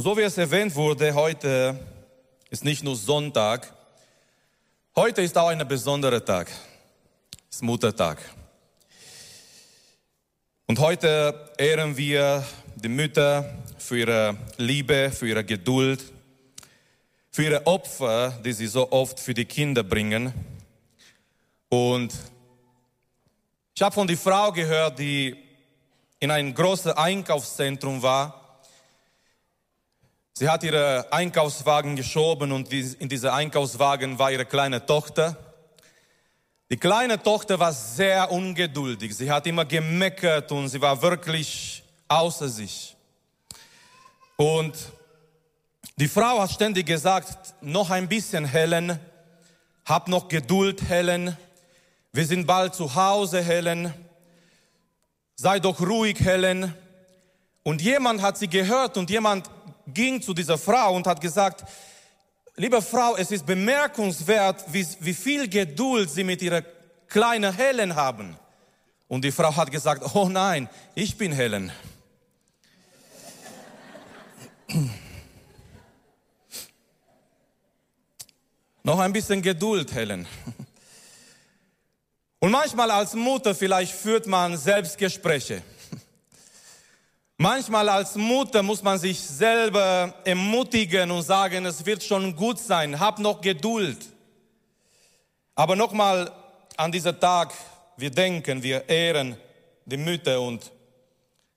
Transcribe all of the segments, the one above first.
Und so wie es erwähnt wurde, heute ist nicht nur Sonntag, heute ist auch ein besonderer Tag. Es ist Muttertag. Und heute ehren wir die Mütter für ihre Liebe, für ihre Geduld, für ihre Opfer, die sie so oft für die Kinder bringen. Und ich habe von der Frau gehört, die in einem großen Einkaufszentrum war. Sie hat ihre Einkaufswagen geschoben und in dieser Einkaufswagen war ihre kleine Tochter. Die kleine Tochter war sehr ungeduldig. Sie hat immer gemeckert und sie war wirklich außer sich. Und die Frau hat ständig gesagt, noch ein bisschen Helen, hab noch Geduld, Helen. Wir sind bald zu Hause, Helen. Sei doch ruhig, Helen. Und jemand hat sie gehört und jemand ging zu dieser Frau und hat gesagt, liebe Frau, es ist bemerkenswert, wie, wie viel Geduld Sie mit Ihrer kleinen Helen haben. Und die Frau hat gesagt, oh nein, ich bin Helen. Noch ein bisschen Geduld, Helen. Und manchmal als Mutter vielleicht führt man Selbstgespräche. Manchmal als Mutter muss man sich selber ermutigen und sagen, es wird schon gut sein, hab noch Geduld. Aber nochmal an dieser Tag, wir denken, wir ehren die Mütter und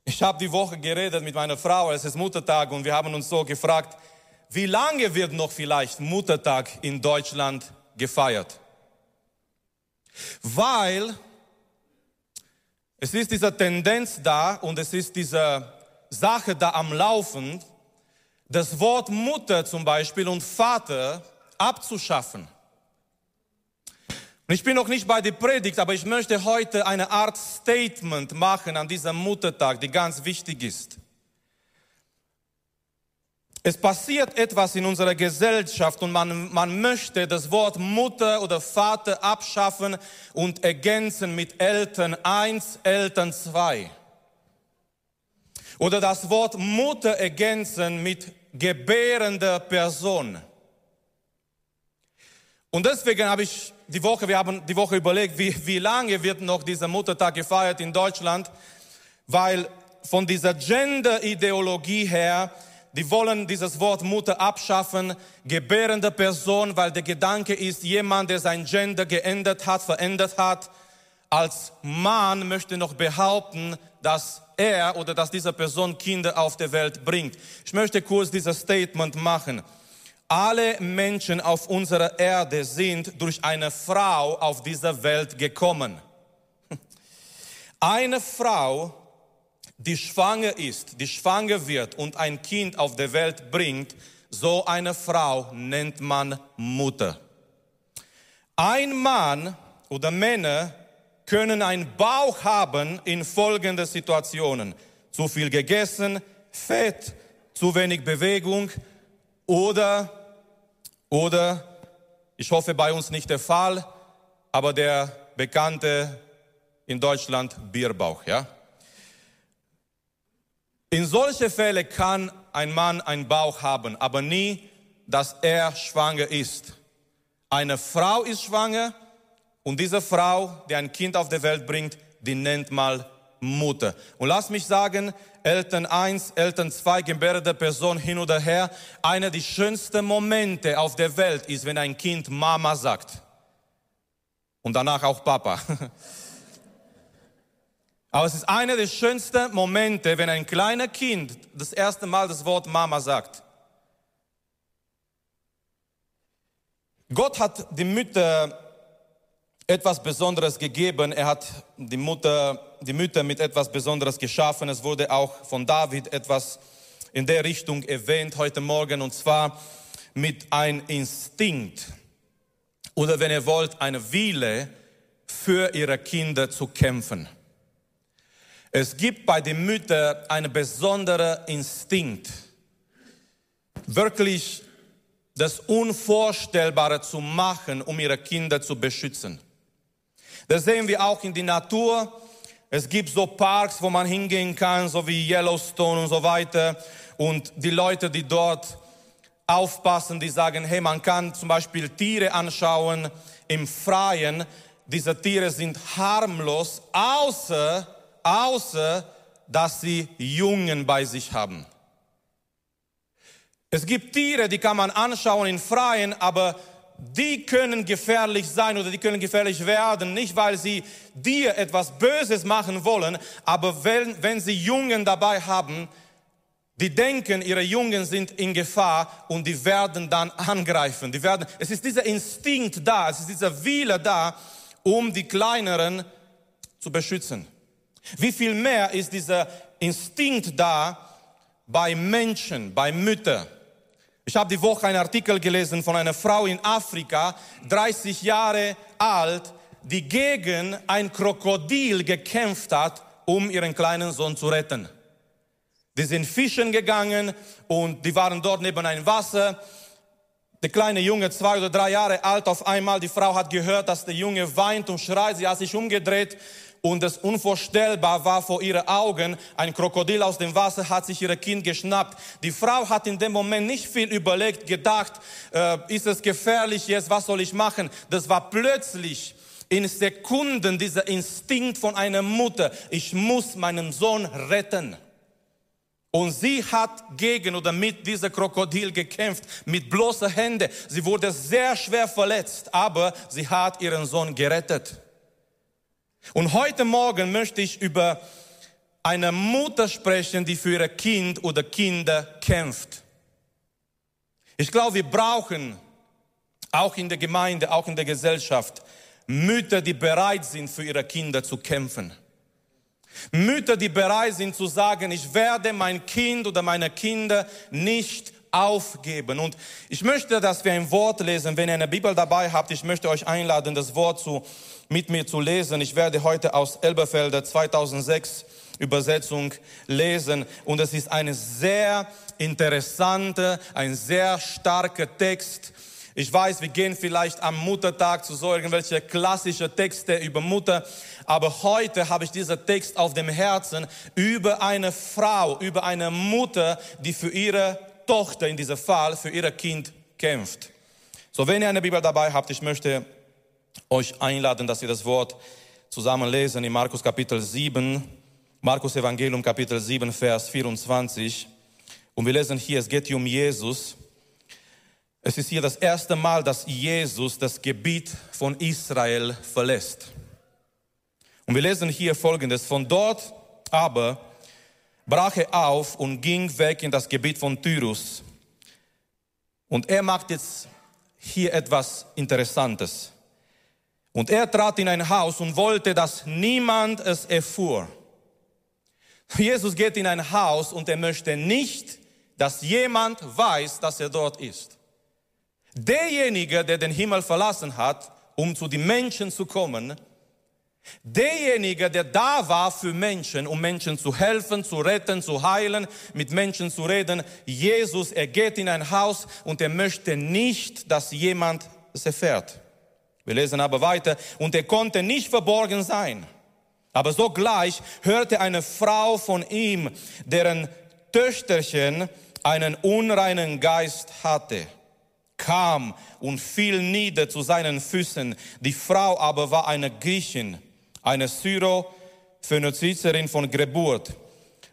ich habe die Woche geredet mit meiner Frau, es ist Muttertag und wir haben uns so gefragt, wie lange wird noch vielleicht Muttertag in Deutschland gefeiert? Weil es ist diese Tendenz da und es ist diese Sache da am Laufen, das Wort Mutter zum Beispiel und Vater abzuschaffen. Und ich bin noch nicht bei der Predigt, aber ich möchte heute eine Art Statement machen an diesem Muttertag, die ganz wichtig ist. Es passiert etwas in unserer Gesellschaft und man, man möchte das Wort Mutter oder Vater abschaffen und ergänzen mit Eltern 1, Eltern 2. Oder das Wort Mutter ergänzen mit gebärender Person. Und deswegen habe ich die Woche, wir haben die Woche überlegt, wie, wie lange wird noch dieser Muttertag gefeiert in Deutschland, weil von dieser Gender-Ideologie her die wollen dieses Wort Mutter abschaffen, gebärende Person, weil der Gedanke ist, jemand, der sein Gender geändert hat, verändert hat, als Mann möchte noch behaupten, dass er oder dass diese Person Kinder auf der Welt bringt. Ich möchte kurz dieses Statement machen. Alle Menschen auf unserer Erde sind durch eine Frau auf dieser Welt gekommen. Eine Frau die schwanger ist, die schwanger wird und ein Kind auf der Welt bringt, so eine Frau nennt man Mutter. Ein Mann oder Männer können einen Bauch haben in folgenden Situationen. Zu viel gegessen, Fett, zu wenig Bewegung oder, oder, ich hoffe bei uns nicht der Fall, aber der bekannte in Deutschland Bierbauch, ja? In solche Fälle kann ein Mann einen Bauch haben, aber nie, dass er schwanger ist. Eine Frau ist schwanger und diese Frau, die ein Kind auf die Welt bringt, die nennt mal Mutter. Und lass mich sagen, Eltern 1, Eltern 2, gebärende Person hin oder her, einer der schönsten Momente auf der Welt ist, wenn ein Kind Mama sagt. Und danach auch Papa. Aber es ist einer der schönsten Momente, wenn ein kleiner Kind das erste Mal das Wort Mama sagt. Gott hat die Mütter etwas Besonderes gegeben. Er hat die Mutter, die Mütter mit etwas Besonderes geschaffen. Es wurde auch von David etwas in der Richtung erwähnt heute Morgen und zwar mit einem Instinkt oder wenn ihr wollt, eine Wille für ihre Kinder zu kämpfen. Es gibt bei den Müttern einen besonderen Instinkt, wirklich das Unvorstellbare zu machen, um ihre Kinder zu beschützen. Das sehen wir auch in der Natur. Es gibt so Parks, wo man hingehen kann, so wie Yellowstone und so weiter. und die Leute, die dort aufpassen, die sagen, hey, man kann zum Beispiel Tiere anschauen im Freien. Diese Tiere sind harmlos, außer, außer, dass sie Jungen bei sich haben. Es gibt Tiere, die kann man anschauen im Freien, aber die können gefährlich sein oder die können gefährlich werden, nicht weil sie dir etwas Böses machen wollen, aber wenn, wenn sie Jungen dabei haben, die denken, ihre Jungen sind in Gefahr und die werden dann angreifen. Die werden, es ist dieser Instinkt da, es ist dieser Wille da, um die Kleineren zu beschützen. Wie viel mehr ist dieser Instinkt da bei Menschen, bei Müttern? Ich habe die Woche einen Artikel gelesen von einer Frau in Afrika, 30 Jahre alt, die gegen ein Krokodil gekämpft hat, um ihren kleinen Sohn zu retten. Die sind fischen gegangen und die waren dort neben einem Wasser. Der kleine Junge, zwei oder drei Jahre alt, auf einmal, die Frau hat gehört, dass der Junge weint und schreit. Sie hat sich umgedreht und es unvorstellbar war vor ihren Augen. Ein Krokodil aus dem Wasser hat sich ihr Kind geschnappt. Die Frau hat in dem Moment nicht viel überlegt, gedacht, äh, ist es gefährlich jetzt, was soll ich machen? Das war plötzlich in Sekunden dieser Instinkt von einer Mutter. Ich muss meinen Sohn retten. Und sie hat gegen oder mit dieser Krokodil gekämpft, mit bloßer Hände. Sie wurde sehr schwer verletzt, aber sie hat ihren Sohn gerettet. Und heute Morgen möchte ich über eine Mutter sprechen, die für ihr Kind oder Kinder kämpft. Ich glaube, wir brauchen auch in der Gemeinde, auch in der Gesellschaft Mütter, die bereit sind, für ihre Kinder zu kämpfen. Mütter, die bereit sind zu sagen, ich werde mein Kind oder meine Kinder nicht aufgeben. Und ich möchte, dass wir ein Wort lesen. Wenn ihr eine Bibel dabei habt, ich möchte euch einladen, das Wort zu, mit mir zu lesen. Ich werde heute aus Elberfelder 2006 Übersetzung lesen. Und es ist eine sehr interessante, ein sehr starker Text. Ich weiß, wir gehen vielleicht am Muttertag zu so irgendwelche klassische Texte über Mutter, aber heute habe ich diesen Text auf dem Herzen über eine Frau, über eine Mutter, die für ihre Tochter in diesem Fall, für ihr Kind kämpft. So, wenn ihr eine Bibel dabei habt, ich möchte euch einladen, dass ihr das Wort zusammen lesen in Markus Kapitel 7, Markus Evangelium Kapitel 7, Vers 24. Und wir lesen hier, es geht hier um Jesus. Es ist hier das erste Mal, dass Jesus das Gebiet von Israel verlässt. Und wir lesen hier Folgendes. Von dort aber brach er auf und ging weg in das Gebiet von Tyrus. Und er macht jetzt hier etwas Interessantes. Und er trat in ein Haus und wollte, dass niemand es erfuhr. Jesus geht in ein Haus und er möchte nicht, dass jemand weiß, dass er dort ist. Derjenige, der den Himmel verlassen hat, um zu den Menschen zu kommen, Derjenige, der da war für Menschen, um Menschen zu helfen, zu retten, zu heilen, mit Menschen zu reden, Jesus, er geht in ein Haus und er möchte nicht, dass jemand es erfährt. Wir lesen aber weiter, und er konnte nicht verborgen sein. Aber sogleich hörte eine Frau von ihm, deren Töchterchen einen unreinen Geist hatte kam und fiel nieder zu seinen Füßen. Die Frau aber war eine Griechin eine Syro-Phönizizerin von Geburt.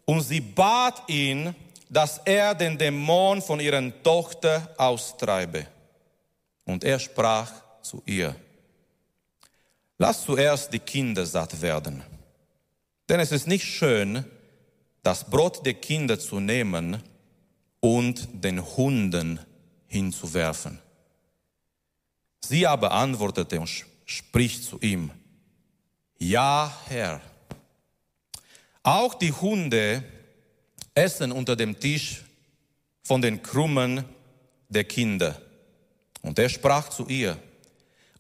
Und sie bat ihn, dass er den Dämon von ihrer Tochter austreibe. Und er sprach zu ihr, lass zuerst die Kinder satt werden. Denn es ist nicht schön, das Brot der Kinder zu nehmen und den Hunden hinzuwerfen. Sie aber antwortete und spricht zu ihm, ja, Herr. Auch die Hunde essen unter dem Tisch von den Krummen der Kinder. Und er sprach zu ihr,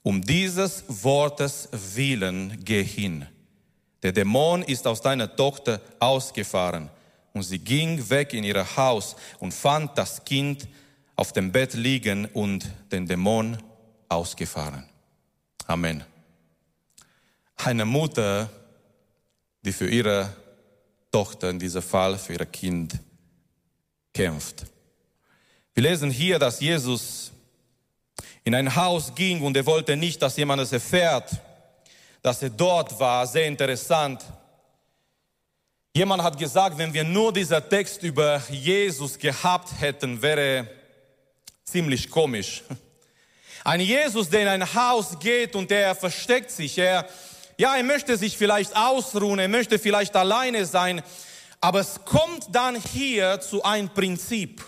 um dieses Wortes willen geh hin. Der Dämon ist aus deiner Tochter ausgefahren. Und sie ging weg in ihr Haus und fand das Kind auf dem Bett liegen und den Dämon ausgefahren. Amen eine Mutter, die für ihre Tochter, in diesem Fall für ihr Kind, kämpft. Wir lesen hier, dass Jesus in ein Haus ging und er wollte nicht, dass jemand es erfährt, dass er dort war. Sehr interessant. Jemand hat gesagt, wenn wir nur dieser Text über Jesus gehabt hätten, wäre ziemlich komisch. Ein Jesus, der in ein Haus geht und der versteckt sich. Er, ja, er möchte sich vielleicht ausruhen, er möchte vielleicht alleine sein, aber es kommt dann hier zu einem Prinzip.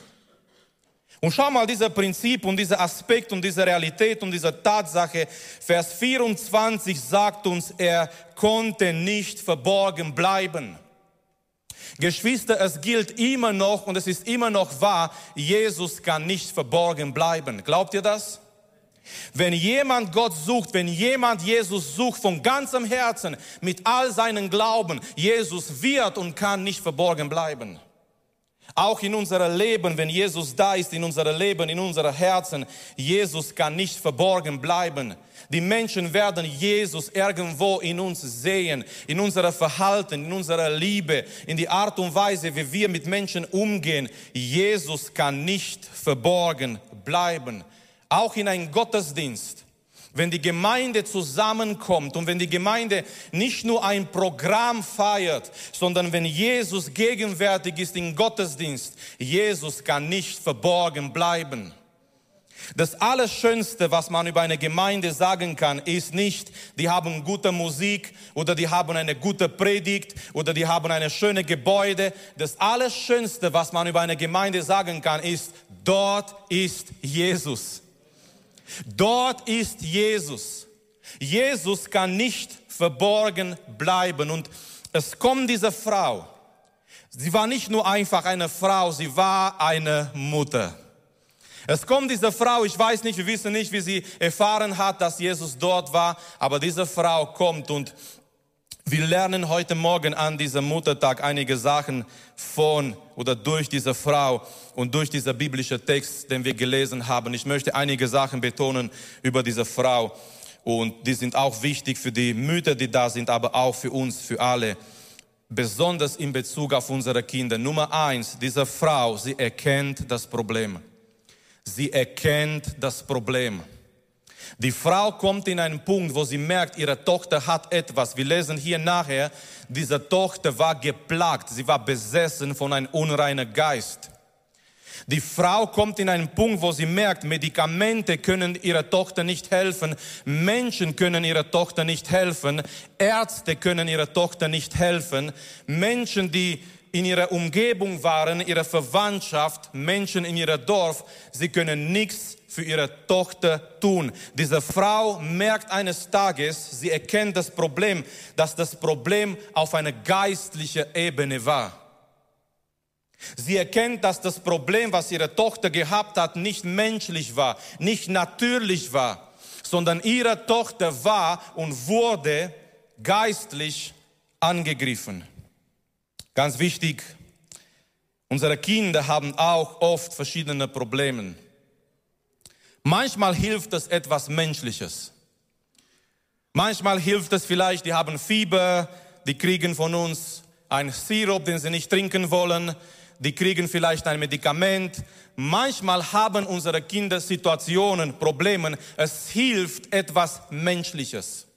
Und schau mal, dieser Prinzip und dieser Aspekt und diese Realität und diese Tatsache, Vers 24 sagt uns, er konnte nicht verborgen bleiben. Geschwister, es gilt immer noch und es ist immer noch wahr, Jesus kann nicht verborgen bleiben. Glaubt ihr das? Wenn jemand Gott sucht, wenn jemand Jesus sucht von ganzem Herzen, mit all seinen Glauben, Jesus wird und kann nicht verborgen bleiben. Auch in unserem Leben, wenn Jesus da ist, in unserem Leben, in unserem Herzen, Jesus kann nicht verborgen bleiben. Die Menschen werden Jesus irgendwo in uns sehen, in unserer Verhalten, in unserer Liebe, in die Art und Weise, wie wir mit Menschen umgehen. Jesus kann nicht verborgen bleiben. Auch in einem Gottesdienst wenn die Gemeinde zusammenkommt und wenn die Gemeinde nicht nur ein Programm feiert, sondern wenn Jesus gegenwärtig ist im Gottesdienst, Jesus kann nicht verborgen bleiben. Das Allerschönste, was man über eine Gemeinde sagen kann, ist nicht, die haben gute Musik oder die haben eine gute Predigt oder die haben eine schöne Gebäude. Das Allerschönste, was man über eine Gemeinde sagen kann, ist, dort ist Jesus. Dort ist Jesus. Jesus kann nicht verborgen bleiben. Und es kommt diese Frau. Sie war nicht nur einfach eine Frau, sie war eine Mutter. Es kommt diese Frau, ich weiß nicht, wir wissen nicht, wie sie erfahren hat, dass Jesus dort war, aber diese Frau kommt und wir lernen heute Morgen an diesem Muttertag einige Sachen von oder durch diese Frau und durch dieser biblische Text, den wir gelesen haben. Ich möchte einige Sachen betonen über diese Frau und die sind auch wichtig für die Mütter, die da sind, aber auch für uns, für alle. Besonders in Bezug auf unsere Kinder. Nummer eins, diese Frau, sie erkennt das Problem. Sie erkennt das Problem. Die Frau kommt in einen Punkt, wo sie merkt, ihre Tochter hat etwas. Wir lesen hier nachher, diese Tochter war geplagt, sie war besessen von einem unreinen Geist. Die Frau kommt in einen Punkt, wo sie merkt, Medikamente können ihrer Tochter nicht helfen, Menschen können ihrer Tochter nicht helfen, Ärzte können ihrer Tochter nicht helfen, Menschen, die in ihrer Umgebung waren, ihre Verwandtschaft, Menschen in ihrem Dorf, sie können nichts für ihre Tochter tun. Diese Frau merkt eines Tages, sie erkennt das Problem, dass das Problem auf einer geistlichen Ebene war. Sie erkennt, dass das Problem, was ihre Tochter gehabt hat, nicht menschlich war, nicht natürlich war, sondern ihre Tochter war und wurde geistlich angegriffen. Ganz wichtig, unsere Kinder haben auch oft verschiedene Probleme. Manchmal hilft es etwas Menschliches. Manchmal hilft es vielleicht, die haben Fieber, die kriegen von uns ein Sirup, den sie nicht trinken wollen, die kriegen vielleicht ein Medikament. Manchmal haben unsere Kinder Situationen, Probleme. Es hilft etwas Menschliches.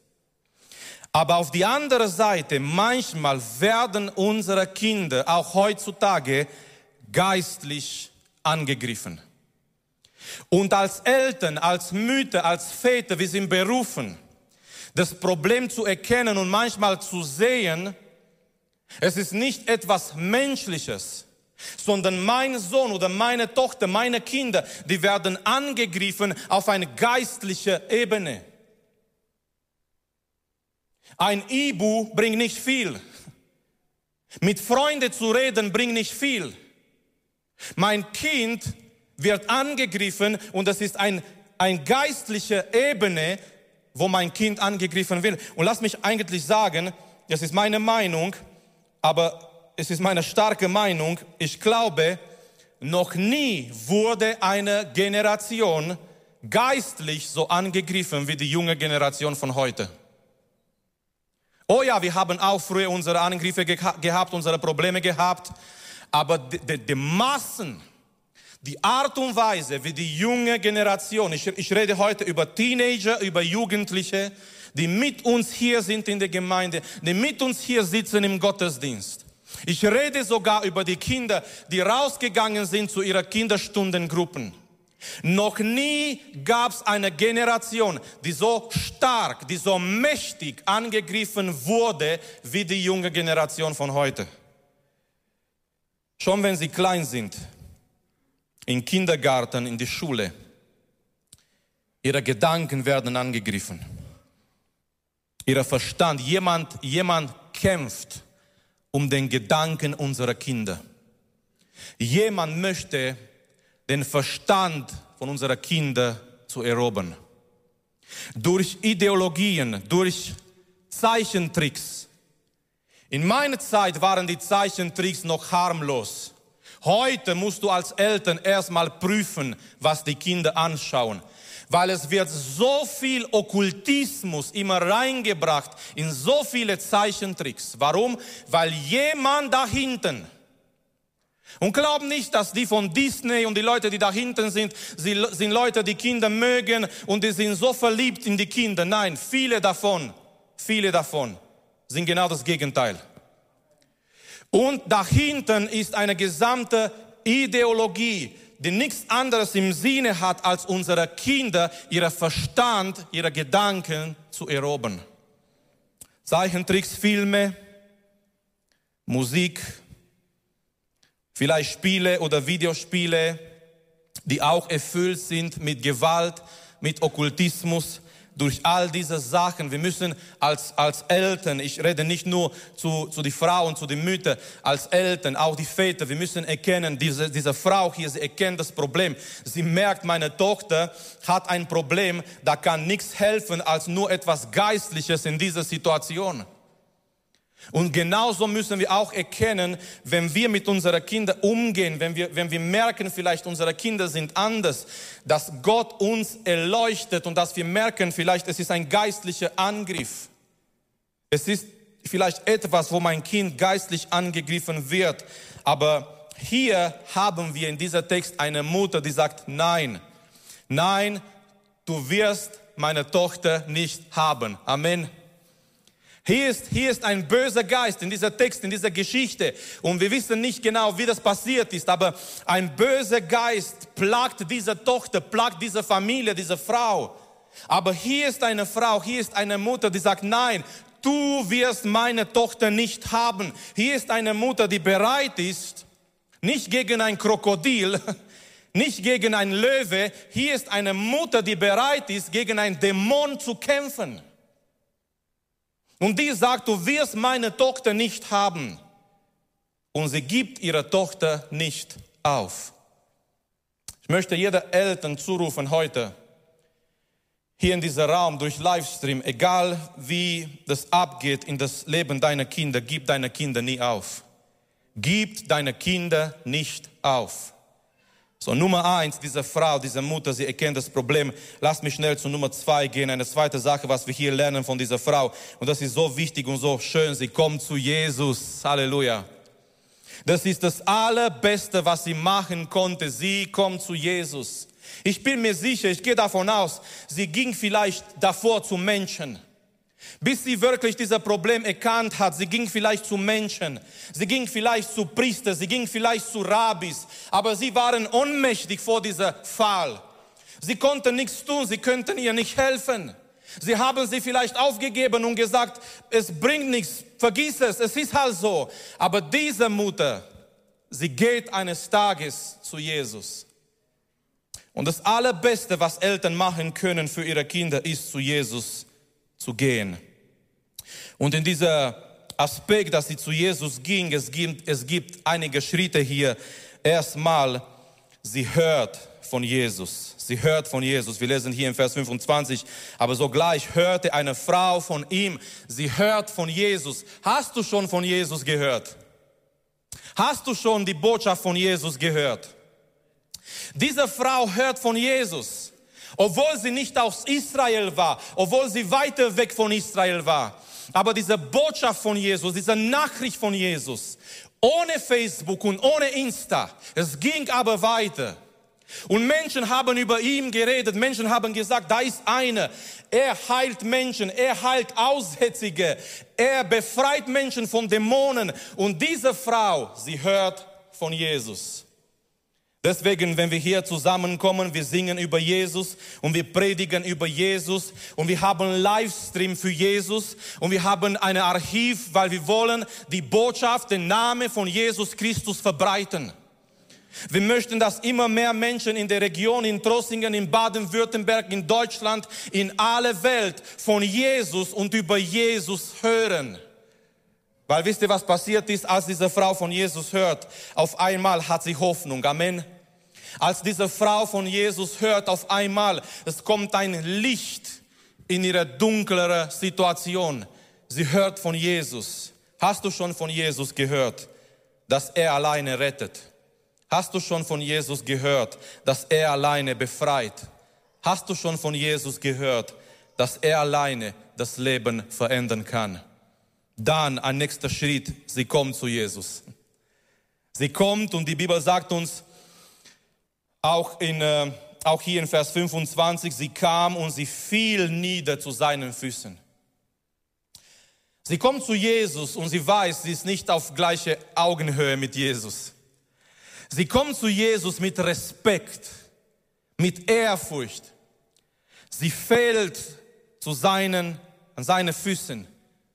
Aber auf die andere Seite, manchmal werden unsere Kinder auch heutzutage geistlich angegriffen. Und als Eltern, als Mütter, als Väter, wir sind berufen, das Problem zu erkennen und manchmal zu sehen, es ist nicht etwas Menschliches, sondern mein Sohn oder meine Tochter, meine Kinder, die werden angegriffen auf eine geistliche Ebene. Ein Ibu bringt nicht viel. Mit Freunden zu reden bringt nicht viel. Mein Kind wird angegriffen und das ist ein, ein geistliche Ebene, wo mein Kind angegriffen wird. Und lass mich eigentlich sagen, das ist meine Meinung, aber es ist meine starke Meinung, ich glaube, noch nie wurde eine Generation geistlich so angegriffen wie die junge Generation von heute. Oh ja, wir haben auch früher unsere Angriffe gehabt, unsere Probleme gehabt, Aber die, die, die Massen, die Art und Weise, wie die junge Generation, ich, ich rede heute über Teenager, über Jugendliche, die mit uns hier sind in der Gemeinde, die mit uns hier sitzen im Gottesdienst. Ich rede sogar über die Kinder, die rausgegangen sind zu ihrer Kinderstundengruppen. Noch nie gab es eine Generation, die so stark, die so mächtig angegriffen wurde wie die junge Generation von heute. Schon wenn sie klein sind, im Kindergarten, in die Schule, ihre Gedanken werden angegriffen. Ihrer Verstand, jemand, jemand kämpft um den Gedanken unserer Kinder. Jemand möchte den Verstand von unserer Kinder zu erobern. Durch Ideologien, durch Zeichentricks. In meiner Zeit waren die Zeichentricks noch harmlos. Heute musst du als Eltern erstmal prüfen, was die Kinder anschauen. Weil es wird so viel Okkultismus immer reingebracht in so viele Zeichentricks. Warum? Weil jemand da hinten und glaub nicht, dass die von Disney und die Leute, die da hinten sind, sie sind Leute, die Kinder mögen und die sind so verliebt in die Kinder. Nein, viele davon, viele davon sind genau das Gegenteil. Und dahinten ist eine gesamte Ideologie, die nichts anderes im Sinne hat, als unsere Kinder, ihre Verstand, ihre Gedanken zu erobern. Zeichentricks, Filme, Musik, vielleicht Spiele oder Videospiele, die auch erfüllt sind mit Gewalt, mit Okkultismus, durch all diese Sachen. Wir müssen als, als Eltern, ich rede nicht nur zu, zu den Frauen, zu den Müttern, als Eltern, auch die Väter, wir müssen erkennen, diese, diese Frau hier, sie erkennt das Problem. Sie merkt, meine Tochter hat ein Problem, da kann nichts helfen als nur etwas Geistliches in dieser Situation. Und genauso müssen wir auch erkennen, wenn wir mit unseren Kindern umgehen, wenn wir, wenn wir merken, vielleicht unsere Kinder sind anders, dass Gott uns erleuchtet und dass wir merken, vielleicht es ist ein geistlicher Angriff. Es ist vielleicht etwas, wo mein Kind geistlich angegriffen wird. Aber hier haben wir in dieser Text eine Mutter, die sagt, nein, nein, du wirst meine Tochter nicht haben. Amen. Hier ist, hier ist ein böser Geist in dieser Text, in dieser Geschichte. Und wir wissen nicht genau, wie das passiert ist, aber ein böser Geist plagt diese Tochter, plagt diese Familie, diese Frau. Aber hier ist eine Frau, hier ist eine Mutter, die sagt, nein, du wirst meine Tochter nicht haben. Hier ist eine Mutter, die bereit ist, nicht gegen ein Krokodil, nicht gegen ein Löwe. Hier ist eine Mutter, die bereit ist, gegen einen Dämon zu kämpfen. Und die sagt, du wirst meine Tochter nicht haben. Und sie gibt ihre Tochter nicht auf. Ich möchte jeder Eltern zurufen heute, hier in diesem Raum durch Livestream, egal wie das abgeht in das Leben deiner Kinder, gib deine Kinder nie auf. Gib deine Kinder nicht auf. So, Nummer eins, diese Frau, diese Mutter, sie erkennt das Problem. Lass mich schnell zu Nummer zwei gehen. Eine zweite Sache, was wir hier lernen von dieser Frau. Und das ist so wichtig und so schön. Sie kommt zu Jesus. Halleluja. Das ist das Allerbeste, was sie machen konnte. Sie kommt zu Jesus. Ich bin mir sicher, ich gehe davon aus, sie ging vielleicht davor zu Menschen. Bis sie wirklich dieses Problem erkannt hat, sie ging vielleicht zu Menschen, sie ging vielleicht zu Priester, sie ging vielleicht zu Rabbis, aber sie waren ohnmächtig vor dieser Fall. Sie konnten nichts tun, sie könnten ihr nicht helfen. Sie haben sie vielleicht aufgegeben und gesagt, es bringt nichts, vergiss es, es ist halt so. Aber diese Mutter, sie geht eines Tages zu Jesus. Und das Allerbeste, was Eltern machen können für ihre Kinder, ist zu Jesus zu gehen. Und in dieser Aspekt, dass sie zu Jesus ging, es gibt, es gibt einige Schritte hier. Erstmal, sie hört von Jesus. Sie hört von Jesus. Wir lesen hier im Vers 25. Aber sogleich hörte eine Frau von ihm. Sie hört von Jesus. Hast du schon von Jesus gehört? Hast du schon die Botschaft von Jesus gehört? Diese Frau hört von Jesus. Obwohl sie nicht aus Israel war, obwohl sie weiter weg von Israel war. Aber diese Botschaft von Jesus, diese Nachricht von Jesus, ohne Facebook und ohne Insta, es ging aber weiter. Und Menschen haben über ihn geredet, Menschen haben gesagt, da ist einer, er heilt Menschen, er heilt Aussätzige, er befreit Menschen von Dämonen. Und diese Frau, sie hört von Jesus. Deswegen, wenn wir hier zusammenkommen, wir singen über Jesus und wir predigen über Jesus und wir haben Livestream für Jesus und wir haben ein Archiv, weil wir wollen die Botschaft, den Namen von Jesus Christus verbreiten. Wir möchten, dass immer mehr Menschen in der Region, in Trossingen, in Baden-Württemberg, in Deutschland, in alle Welt von Jesus und über Jesus hören. Weil wisst ihr, was passiert ist, als diese Frau von Jesus hört? Auf einmal hat sie Hoffnung. Amen. Als diese Frau von Jesus hört, auf einmal, es kommt ein Licht in ihre dunklere Situation. Sie hört von Jesus. Hast du schon von Jesus gehört, dass er alleine rettet? Hast du schon von Jesus gehört, dass er alleine befreit? Hast du schon von Jesus gehört, dass er alleine das Leben verändern kann? Dann ein nächster Schritt, sie kommt zu Jesus. Sie kommt und die Bibel sagt uns, auch, in, äh, auch hier in Vers 25, sie kam und sie fiel nieder zu seinen Füßen. Sie kommt zu Jesus und sie weiß, sie ist nicht auf gleiche Augenhöhe mit Jesus. Sie kommt zu Jesus mit Respekt, mit Ehrfurcht. Sie fällt zu seinen, an seine Füßen.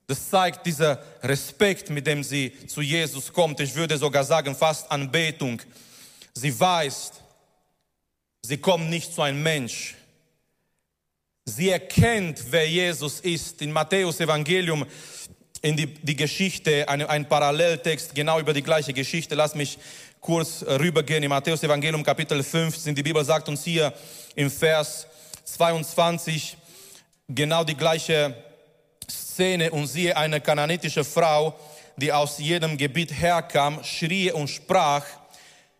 Das zeigt dieser Respekt, mit dem sie zu Jesus kommt. Ich würde sogar sagen, fast Anbetung. Sie weiß, sie kommt nicht zu einem Mensch. Sie erkennt, wer Jesus ist. In Matthäus Evangelium, in die, die Geschichte, ein, ein Paralleltext genau über die gleiche Geschichte. Lass mich kurz rübergehen. In Matthäus Evangelium Kapitel 15, die Bibel sagt uns hier im Vers 22 genau die gleiche Szene und siehe eine kananitische Frau, die aus jedem Gebiet herkam, schrie und sprach,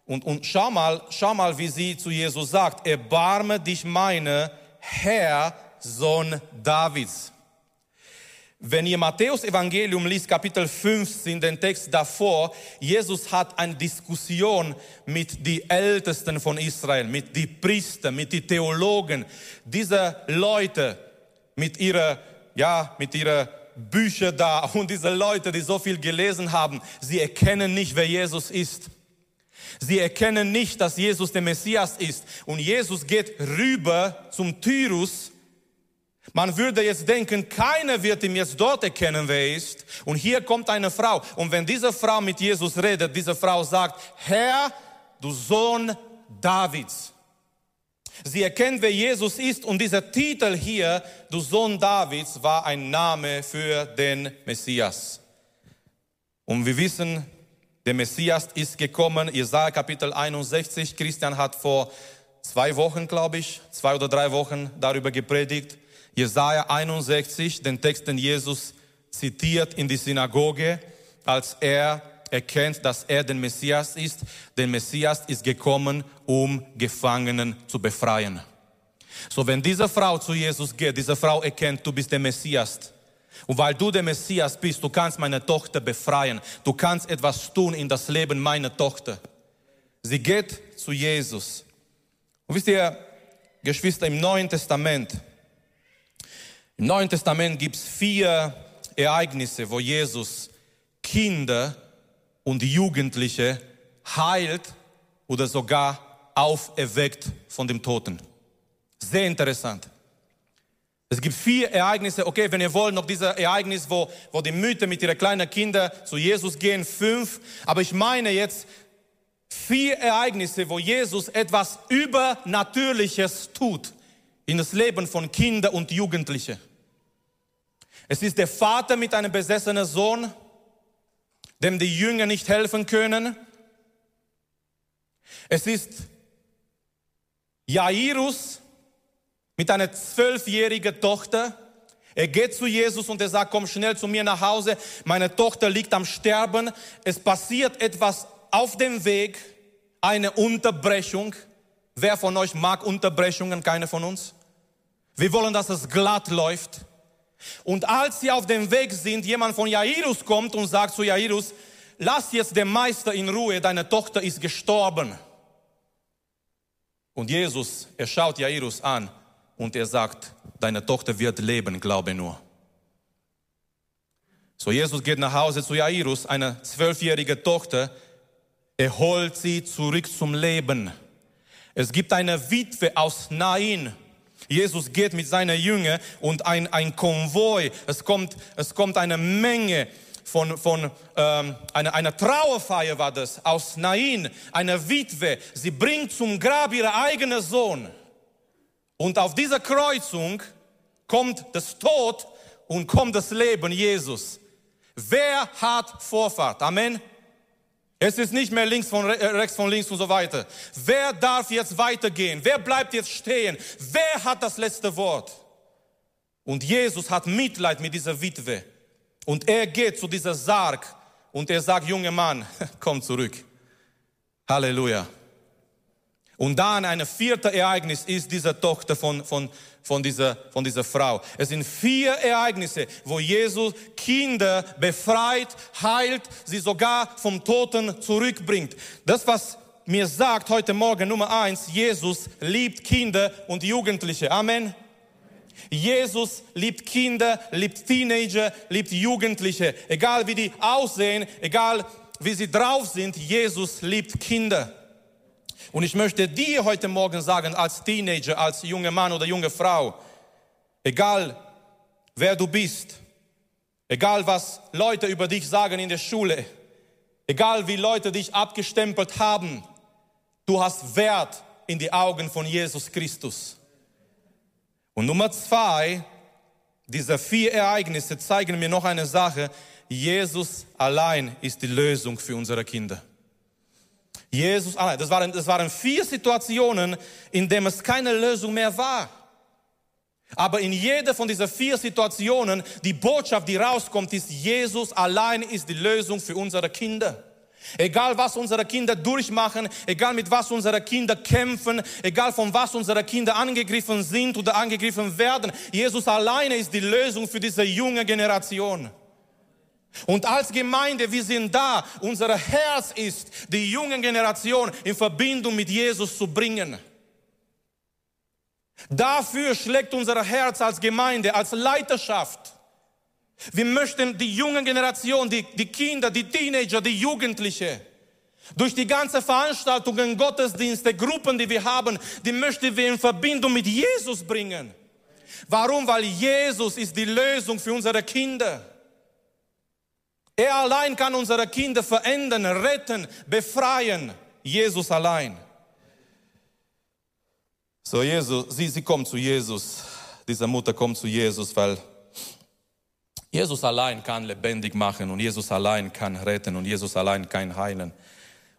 und, und schau mal, schau mal, wie sie zu Jesus sagt, erbarme dich meine, Herr, Sohn Davids. Wenn ihr Matthäus Evangelium liest, Kapitel 15, den Text davor, Jesus hat eine Diskussion mit den Ältesten von Israel, mit den Priestern, mit den Theologen. Diese Leute mit ihrer, ja, mit ihrer Bücher da und diese Leute, die so viel gelesen haben, sie erkennen nicht, wer Jesus ist. Sie erkennen nicht, dass Jesus der Messias ist. Und Jesus geht rüber zum Tyrus man würde jetzt denken, keiner wird ihm jetzt dort erkennen, wer er ist. Und hier kommt eine Frau. Und wenn diese Frau mit Jesus redet, diese Frau sagt, Herr, du Sohn Davids. Sie erkennt, wer Jesus ist. Und dieser Titel hier, du Sohn Davids, war ein Name für den Messias. Und wir wissen, der Messias ist gekommen. Jesaja Kapitel 61. Christian hat vor zwei Wochen, glaube ich, zwei oder drei Wochen darüber gepredigt. Jesaja 61, den Text, den Jesus zitiert in die Synagoge, als er erkennt, dass er den Messias ist. Der Messias ist gekommen, um Gefangenen zu befreien. So, wenn diese Frau zu Jesus geht, diese Frau erkennt, du bist der Messias. Und weil du der Messias bist, du kannst meine Tochter befreien. Du kannst etwas tun in das Leben meiner Tochter. Sie geht zu Jesus. Und wisst ihr, Geschwister, im Neuen Testament, im Neuen Testament gibt es vier Ereignisse, wo Jesus Kinder und Jugendliche heilt oder sogar auferweckt von dem Toten. Sehr interessant. Es gibt vier Ereignisse, okay, wenn ihr wollt, noch dieser Ereignis, wo, wo die Mütter mit ihren kleinen Kindern zu Jesus gehen, fünf. Aber ich meine jetzt vier Ereignisse, wo Jesus etwas Übernatürliches tut in das Leben von Kindern und Jugendlichen. Es ist der Vater mit einem besessenen Sohn, dem die Jünger nicht helfen können. Es ist Jairus mit einer zwölfjährigen Tochter. Er geht zu Jesus und er sagt, komm schnell zu mir nach Hause. Meine Tochter liegt am Sterben. Es passiert etwas auf dem Weg, eine Unterbrechung. Wer von euch mag Unterbrechungen? Keine von uns. Wir wollen, dass es glatt läuft. Und als sie auf dem Weg sind, jemand von Jairus kommt und sagt zu Jairus, lass jetzt den Meister in Ruhe, deine Tochter ist gestorben. Und Jesus, er schaut Jairus an und er sagt, deine Tochter wird leben, glaube nur. So Jesus geht nach Hause zu Jairus, eine zwölfjährige Tochter, er holt sie zurück zum Leben. Es gibt eine Witwe aus Nain. Jesus geht mit seiner Jünger und ein, ein Konvoi. Es kommt, es kommt eine Menge von, von ähm, einer, einer Trauerfeier war das, aus Nain, eine Witwe. Sie bringt zum Grab ihren eigenen Sohn. Und auf dieser Kreuzung kommt das Tod und kommt das Leben Jesus. Wer hat Vorfahrt? Amen. Es ist nicht mehr links von äh, rechts von links und so weiter. Wer darf jetzt weitergehen? Wer bleibt jetzt stehen? Wer hat das letzte Wort? Und Jesus hat Mitleid mit dieser Witwe. Und er geht zu dieser Sarg und er sagt, junger Mann, komm zurück. Halleluja. Und dann ein viertes Ereignis ist diese Tochter von, von, von, dieser, von dieser Frau. Es sind vier Ereignisse, wo Jesus Kinder befreit, heilt, sie sogar vom Toten zurückbringt. Das, was mir sagt heute Morgen Nummer eins, Jesus liebt Kinder und Jugendliche. Amen. Jesus liebt Kinder, liebt Teenager, liebt Jugendliche. Egal wie die aussehen, egal wie sie drauf sind, Jesus liebt Kinder. Und ich möchte dir heute Morgen sagen, als Teenager, als junger Mann oder junge Frau, egal wer du bist, egal was Leute über dich sagen in der Schule, egal wie Leute dich abgestempelt haben, du hast Wert in die Augen von Jesus Christus. Und Nummer zwei, diese vier Ereignisse zeigen mir noch eine Sache. Jesus allein ist die Lösung für unsere Kinder. Jesus allein. Das waren, das waren vier Situationen, in denen es keine Lösung mehr war. Aber in jeder von diesen vier Situationen, die Botschaft, die rauskommt, ist, Jesus allein ist die Lösung für unsere Kinder. Egal was unsere Kinder durchmachen, egal mit was unsere Kinder kämpfen, egal von was unsere Kinder angegriffen sind oder angegriffen werden, Jesus alleine ist die Lösung für diese junge Generation. Und als Gemeinde, wir sind da, unser Herz ist, die junge Generation in Verbindung mit Jesus zu bringen. Dafür schlägt unser Herz als Gemeinde, als Leiterschaft. Wir möchten die junge Generation, die, die Kinder, die Teenager, die Jugendliche, durch die ganze Veranstaltungen, Gottesdienste, Gruppen, die wir haben, die möchten wir in Verbindung mit Jesus bringen. Warum? Weil Jesus ist die Lösung für unsere Kinder. Er allein kann unsere Kinder verändern, retten, befreien. Jesus allein. So, Jesus, sie, sie kommt zu Jesus. Diese Mutter kommt zu Jesus, weil Jesus allein kann lebendig machen und Jesus allein kann retten und Jesus allein kann heilen.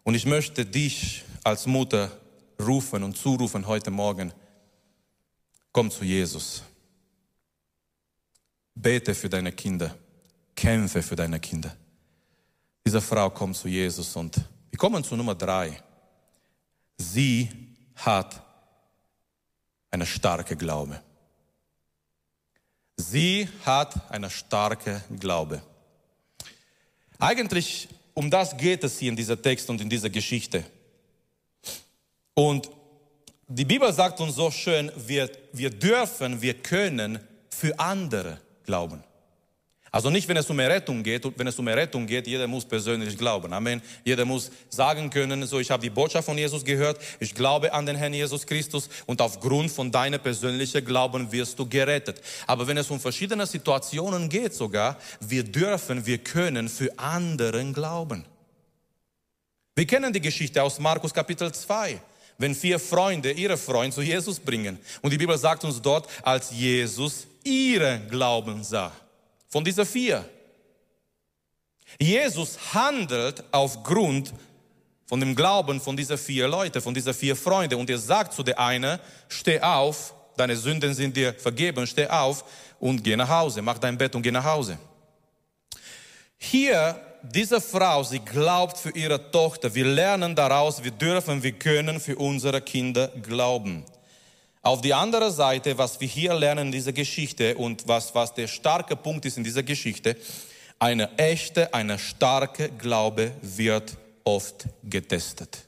Und ich möchte dich als Mutter rufen und zurufen heute Morgen, komm zu Jesus. Bete für deine Kinder. Kämpfe für deine Kinder. Diese Frau kommt zu Jesus und wir kommen zu Nummer drei. Sie hat eine starke Glaube. Sie hat eine starke Glaube. Eigentlich um das geht es hier in dieser Text und in dieser Geschichte. Und die Bibel sagt uns so schön, wir, wir dürfen, wir können für andere glauben. Also nicht, wenn es um Errettung geht, wenn es um Errettung geht, jeder muss persönlich glauben. Amen. Jeder muss sagen können, so ich habe die Botschaft von Jesus gehört, ich glaube an den Herrn Jesus Christus und aufgrund von deiner persönlichen Glauben wirst du gerettet. Aber wenn es um verschiedene Situationen geht sogar, wir dürfen, wir können für anderen glauben. Wir kennen die Geschichte aus Markus Kapitel 2 wenn vier Freunde ihre Freund zu Jesus bringen. Und die Bibel sagt uns dort, als Jesus ihre Glauben sah. Von dieser vier. Jesus handelt aufgrund von dem Glauben von dieser vier Leute, von dieser vier Freunde. Und er sagt zu der eine, steh auf, deine Sünden sind dir vergeben, steh auf und geh nach Hause, mach dein Bett und geh nach Hause. Hier, diese Frau, sie glaubt für ihre Tochter. Wir lernen daraus, wir dürfen, wir können für unsere Kinder glauben. Auf die andere Seite, was wir hier lernen in dieser Geschichte und was, was der starke Punkt ist in dieser Geschichte, eine echte, eine starke Glaube wird oft getestet.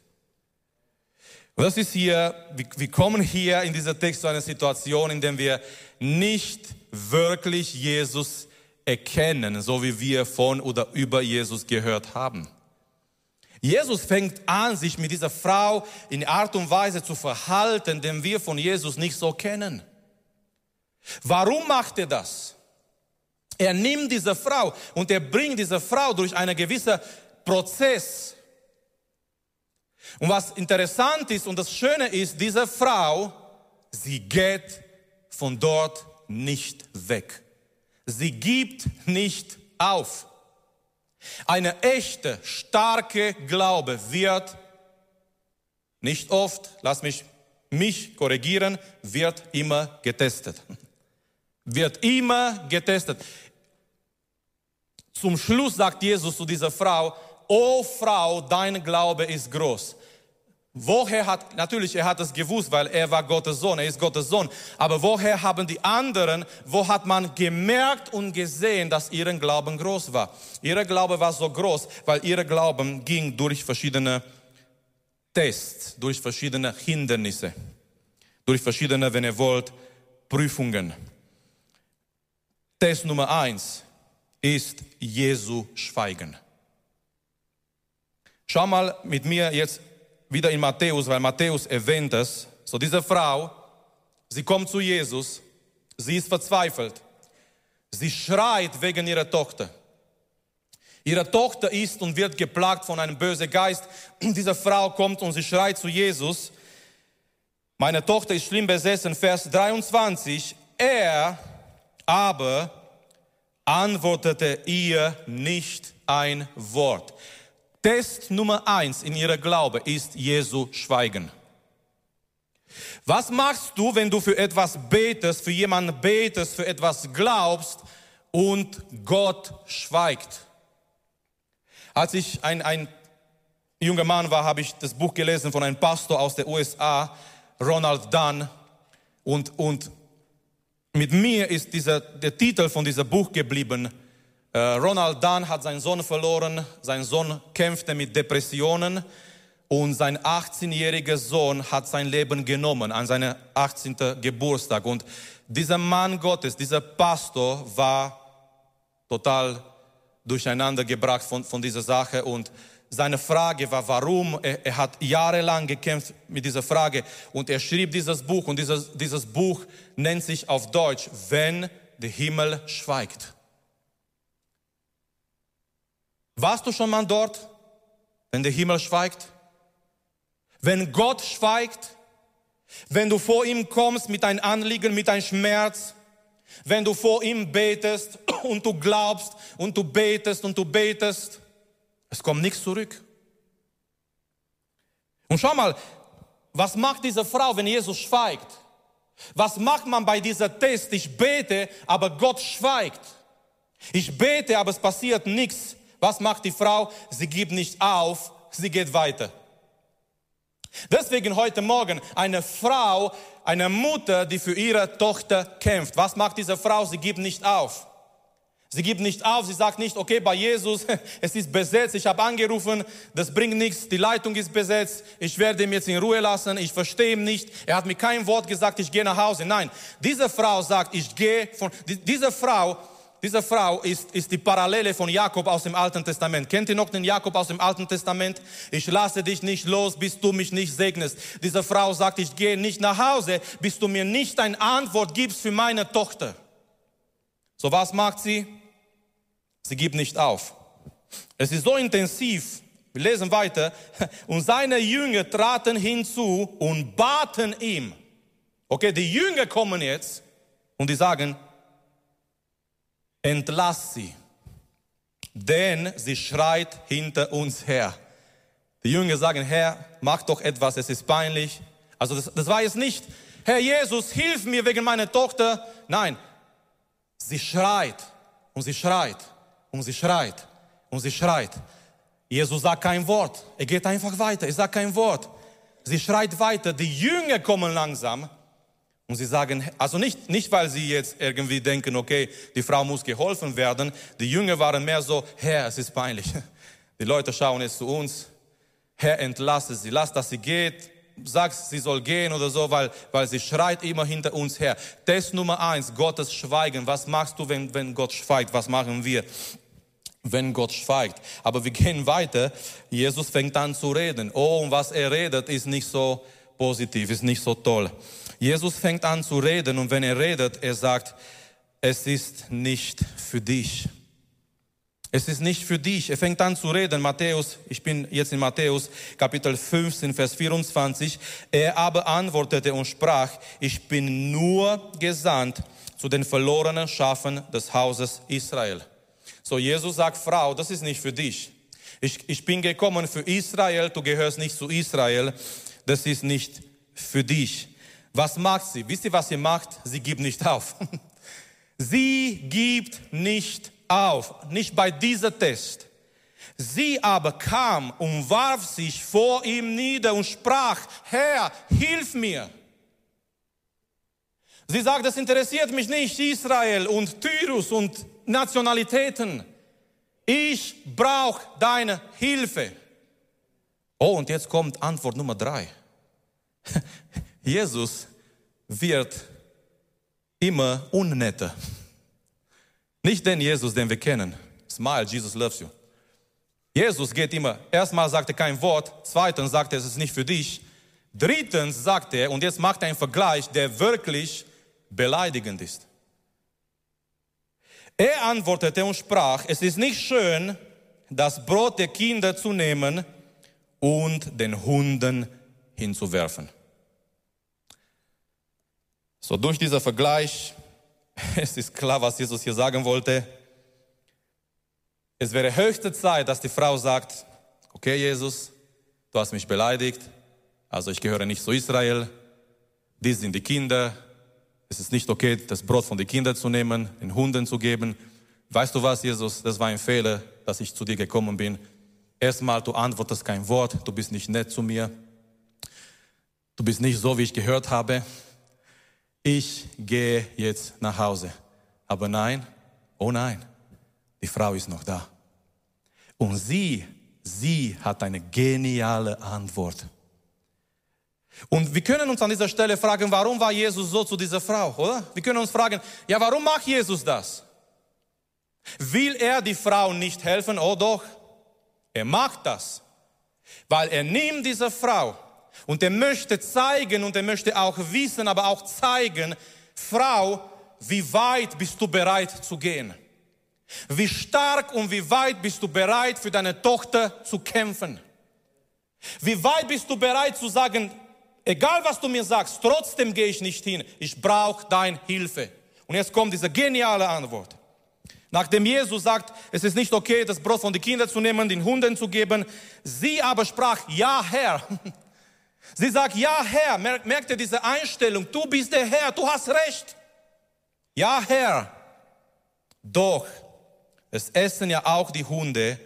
Und das ist hier, wir kommen hier in dieser Text zu einer Situation, in der wir nicht wirklich Jesus erkennen, so wie wir von oder über Jesus gehört haben. Jesus fängt an, sich mit dieser Frau in Art und Weise zu verhalten, den wir von Jesus nicht so kennen. Warum macht er das? Er nimmt diese Frau und er bringt diese Frau durch einen gewissen Prozess. Und was interessant ist und das Schöne ist, diese Frau, sie geht von dort nicht weg. Sie gibt nicht auf. Eine echte, starke Glaube wird nicht oft, lass mich mich korrigieren, wird immer getestet. Wird immer getestet. Zum Schluss sagt Jesus zu dieser Frau, O Frau, dein Glaube ist groß. Woher hat, natürlich, er hat es gewusst, weil er war Gottes Sohn, er ist Gottes Sohn. Aber woher haben die anderen, wo hat man gemerkt und gesehen, dass ihren Glauben groß war? Ihr Glaube war so groß, weil ihr Glauben ging durch verschiedene Tests, durch verschiedene Hindernisse, durch verschiedene, wenn ihr wollt, Prüfungen. Test Nummer eins ist Jesu Schweigen. Schau mal mit mir jetzt wieder in Matthäus, weil Matthäus erwähnt es. So diese Frau, sie kommt zu Jesus, sie ist verzweifelt. Sie schreit wegen ihrer Tochter. Ihre Tochter ist und wird geplagt von einem bösen Geist. Diese Frau kommt und sie schreit zu Jesus. Meine Tochter ist schlimm besessen, Vers 23. Er aber antwortete ihr nicht ein Wort. Test Nummer eins in ihrer Glaube ist Jesu Schweigen. Was machst du, wenn du für etwas betest, für jemanden betest, für etwas glaubst und Gott schweigt? Als ich ein, ein junger Mann war, habe ich das Buch gelesen von einem Pastor aus den USA, Ronald Dunn. Und, und mit mir ist dieser, der Titel von diesem Buch geblieben, Ronald Dunn hat seinen Sohn verloren. Sein Sohn kämpfte mit Depressionen und sein 18-jähriger Sohn hat sein Leben genommen an seinem 18. Geburtstag. Und dieser Mann Gottes, dieser Pastor war total durcheinander gebracht von, von dieser Sache und seine Frage war, warum. Er, er, hat jahrelang gekämpft mit dieser Frage und er schrieb dieses Buch und dieses, dieses Buch nennt sich auf Deutsch, wenn der Himmel schweigt. Warst du schon mal dort, wenn der Himmel schweigt? Wenn Gott schweigt? Wenn du vor ihm kommst mit deinem Anliegen, mit deinem Schmerz? Wenn du vor ihm betest und du glaubst und du betest und du betest? Es kommt nichts zurück. Und schau mal, was macht diese Frau, wenn Jesus schweigt? Was macht man bei dieser Test? Ich bete, aber Gott schweigt. Ich bete, aber es passiert nichts. Was macht die Frau? Sie gibt nicht auf, sie geht weiter. Deswegen heute Morgen eine Frau, eine Mutter, die für ihre Tochter kämpft. Was macht diese Frau? Sie gibt nicht auf. Sie gibt nicht auf, sie sagt nicht, okay, bei Jesus, es ist besetzt, ich habe angerufen, das bringt nichts, die Leitung ist besetzt, ich werde ihn jetzt in Ruhe lassen, ich verstehe ihn nicht, er hat mir kein Wort gesagt, ich gehe nach Hause. Nein, diese Frau sagt, ich gehe von, diese Frau diese Frau ist, ist die Parallele von Jakob aus dem Alten Testament. Kennt ihr noch den Jakob aus dem Alten Testament? Ich lasse dich nicht los, bis du mich nicht segnest. Diese Frau sagt, ich gehe nicht nach Hause, bis du mir nicht eine Antwort gibst für meine Tochter. So was macht sie? Sie gibt nicht auf. Es ist so intensiv. Wir lesen weiter. Und seine Jünger traten hinzu und baten ihm. Okay, die Jünger kommen jetzt und die sagen, entlass sie, denn sie schreit hinter uns her. Die Jünger sagen, Herr, mach doch etwas, es ist peinlich. Also das, das war jetzt nicht, Herr Jesus, hilf mir wegen meiner Tochter. Nein, sie schreit und sie schreit und sie schreit und sie schreit. Jesus sagt kein Wort. Er geht einfach weiter. Er sagt kein Wort. Sie schreit weiter. Die Jünger kommen langsam Und sie sagen, also nicht, nicht weil sie jetzt irgendwie denken, okay, die Frau muss geholfen werden. Die Jünger waren mehr so, Herr, es ist peinlich. Die Leute schauen jetzt zu uns. Herr, entlasse sie, lass, dass sie geht. Sag, sie soll gehen oder so, weil, weil sie schreit immer hinter uns her. Test Nummer eins, Gottes Schweigen. Was machst du, wenn, wenn Gott schweigt? Was machen wir? wenn Gott schweigt. Aber wir gehen weiter. Jesus fängt an zu reden. Oh, und was er redet, ist nicht so positiv, ist nicht so toll. Jesus fängt an zu reden und wenn er redet, er sagt, es ist nicht für dich. Es ist nicht für dich. Er fängt an zu reden. Matthäus, ich bin jetzt in Matthäus Kapitel 15, Vers 24. Er aber antwortete und sprach, ich bin nur gesandt zu den verlorenen Schafen des Hauses Israel. So, Jesus sagt, Frau, das ist nicht für dich. Ich, ich bin gekommen für Israel, du gehörst nicht zu Israel. Das ist nicht für dich. Was macht sie? Wisst ihr, was sie macht? Sie gibt nicht auf. sie gibt nicht auf, nicht bei dieser Test. Sie aber kam und warf sich vor ihm nieder und sprach, Herr, hilf mir. Sie sagt, es interessiert mich nicht Israel und Tyrus und Nationalitäten. Ich brauche deine Hilfe. Oh, und jetzt kommt Antwort Nummer drei. Jesus wird immer unnetter. Nicht den Jesus, den wir kennen. Smile, Jesus loves you. Jesus geht immer, erstmal sagt er kein Wort, zweitens sagt er, es ist nicht für dich. Drittens sagt er, und jetzt macht er einen Vergleich, der wirklich beleidigend ist. Er antwortete und sprach, es ist nicht schön, das Brot der Kinder zu nehmen und den Hunden hinzuwerfen. So durch dieser Vergleich, es ist klar, was Jesus hier sagen wollte. Es wäre höchste Zeit, dass die Frau sagt, okay Jesus, du hast mich beleidigt, also ich gehöre nicht zu Israel, dies sind die Kinder, es ist nicht okay, das Brot von den Kindern zu nehmen, den Hunden zu geben. Weißt du was, Jesus, das war ein Fehler, dass ich zu dir gekommen bin. Erstmal, du antwortest kein Wort, du bist nicht nett zu mir, du bist nicht so, wie ich gehört habe ich gehe jetzt nach Hause. Aber nein, oh nein, die Frau ist noch da. Und sie, sie hat eine geniale Antwort. Und wir können uns an dieser Stelle fragen, warum war Jesus so zu dieser Frau, oder? Wir können uns fragen, ja, warum macht Jesus das? Will er die Frau nicht helfen? Oh doch, er macht das, weil er nimmt diese Frau und er möchte zeigen und er möchte auch wissen, aber auch zeigen, Frau, wie weit bist du bereit zu gehen? Wie stark und wie weit bist du bereit für deine Tochter zu kämpfen? Wie weit bist du bereit zu sagen, egal was du mir sagst, trotzdem gehe ich nicht hin, ich brauche deine Hilfe. Und jetzt kommt diese geniale Antwort. Nachdem Jesus sagt, es ist nicht okay, das Brot von den Kindern zu nehmen, den Hunden zu geben, sie aber sprach, ja Herr. Sie sagt, ja Herr, merkt ihr diese Einstellung, du bist der Herr, du hast recht. Ja Herr, doch es essen ja auch die Hunde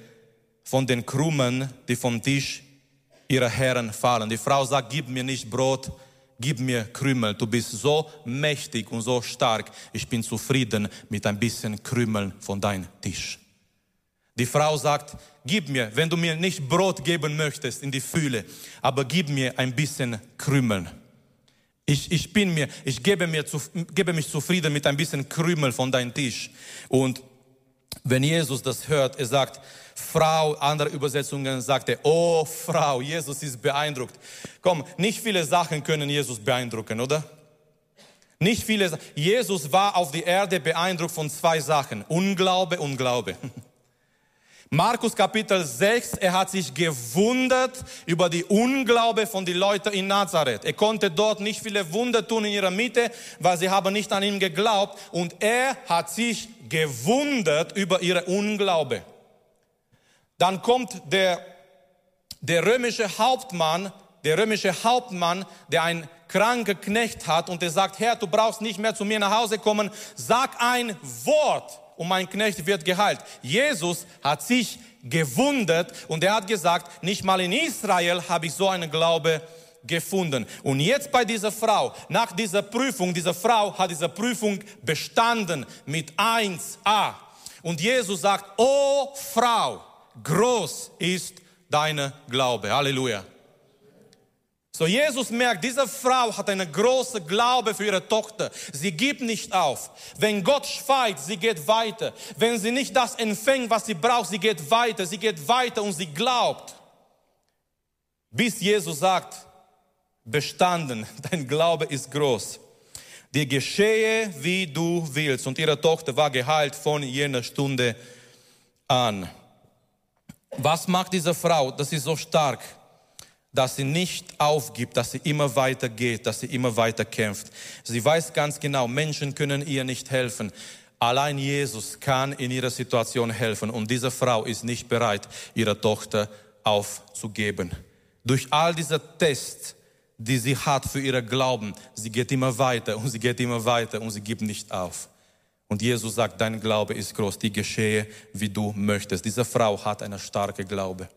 von den Krummen, die vom Tisch ihrer Herren fallen. Die Frau sagt, gib mir nicht Brot, gib mir Krümel. Du bist so mächtig und so stark. Ich bin zufrieden mit ein bisschen Krümeln von deinem Tisch. Die Frau sagt, gib mir, wenn du mir nicht Brot geben möchtest in die Fühle, aber gib mir ein bisschen Krümeln. Ich, ich bin mir, ich gebe, mir zu, gebe mich zufrieden mit ein bisschen Krümel von deinem Tisch. Und wenn Jesus das hört, er sagt, Frau, andere Übersetzungen sagt er, oh Frau, Jesus ist beeindruckt. Komm, nicht viele Sachen können Jesus beeindrucken, oder? Nicht viele. Jesus war auf die Erde beeindruckt von zwei Sachen, Unglaube und Glaube. Markus Kapitel 6, er hat sich gewundert über die Unglaube von den Leuten in Nazareth. Er konnte dort nicht viele Wunder tun in ihrer Mitte, weil sie haben nicht an ihn geglaubt. Und er hat sich gewundert über ihre Unglaube. Dann kommt der, der römische Hauptmann, der römische Hauptmann, der ein kranker Knecht hat und der sagt, Herr, du brauchst nicht mehr zu mir nach Hause kommen, sag ein Wort und mein Knecht wird geheilt. Jesus hat sich gewundert und er hat gesagt, nicht mal in Israel habe ich so einen Glaube gefunden. Und jetzt bei dieser Frau, nach dieser Prüfung, diese Frau hat diese Prüfung bestanden mit 1a. Und Jesus sagt, oh Frau, groß ist deine Glaube. Halleluja. So Jesus merkt, diese Frau hat eine große Glaube für ihre Tochter. Sie gibt nicht auf. Wenn Gott schweigt, sie geht weiter. Wenn sie nicht das empfängt, was sie braucht, sie geht weiter. Sie geht weiter und sie glaubt. Bis Jesus sagt, bestanden, dein Glaube ist groß. Dir geschehe, wie du willst. Und ihre Tochter war geheilt von jener Stunde an. Was macht diese Frau? Das ist so stark, dass sie nicht aufgibt, dass sie immer weiter geht, dass sie immer weiter kämpft. Sie weiß ganz genau, Menschen können ihr nicht helfen. Allein Jesus kann in ihrer Situation helfen. Und diese Frau ist nicht bereit, ihre Tochter aufzugeben. Durch all diese Tests, die sie hat für ihre Glauben, sie geht immer weiter und sie geht immer weiter und sie gibt nicht auf. Und Jesus sagt, dein Glaube ist groß, die geschehe, wie du möchtest. Diese Frau hat eine starke Glaube.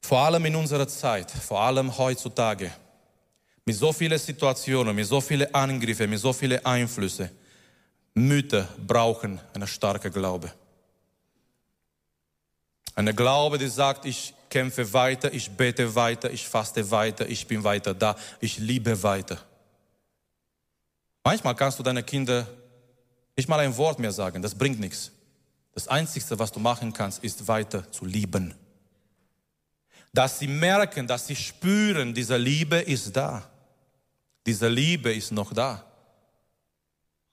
Vor allem in unserer Zeit, vor allem heutzutage, mit so vielen Situationen, mit so vielen Angriffen, mit so vielen Einflüssen, Mütter brauchen eine starke Glaube. Eine Glaube, die sagt, ich kämpfe weiter, ich bete weiter, ich faste weiter, ich bin weiter da, ich liebe weiter. Manchmal kannst du deine Kinder nicht mal ein Wort mehr sagen, das bringt nichts. Das Einzige, was du machen kannst, ist weiter zu lieben. Dass sie merken, dass sie spüren, diese Liebe ist da. Diese Liebe ist noch da.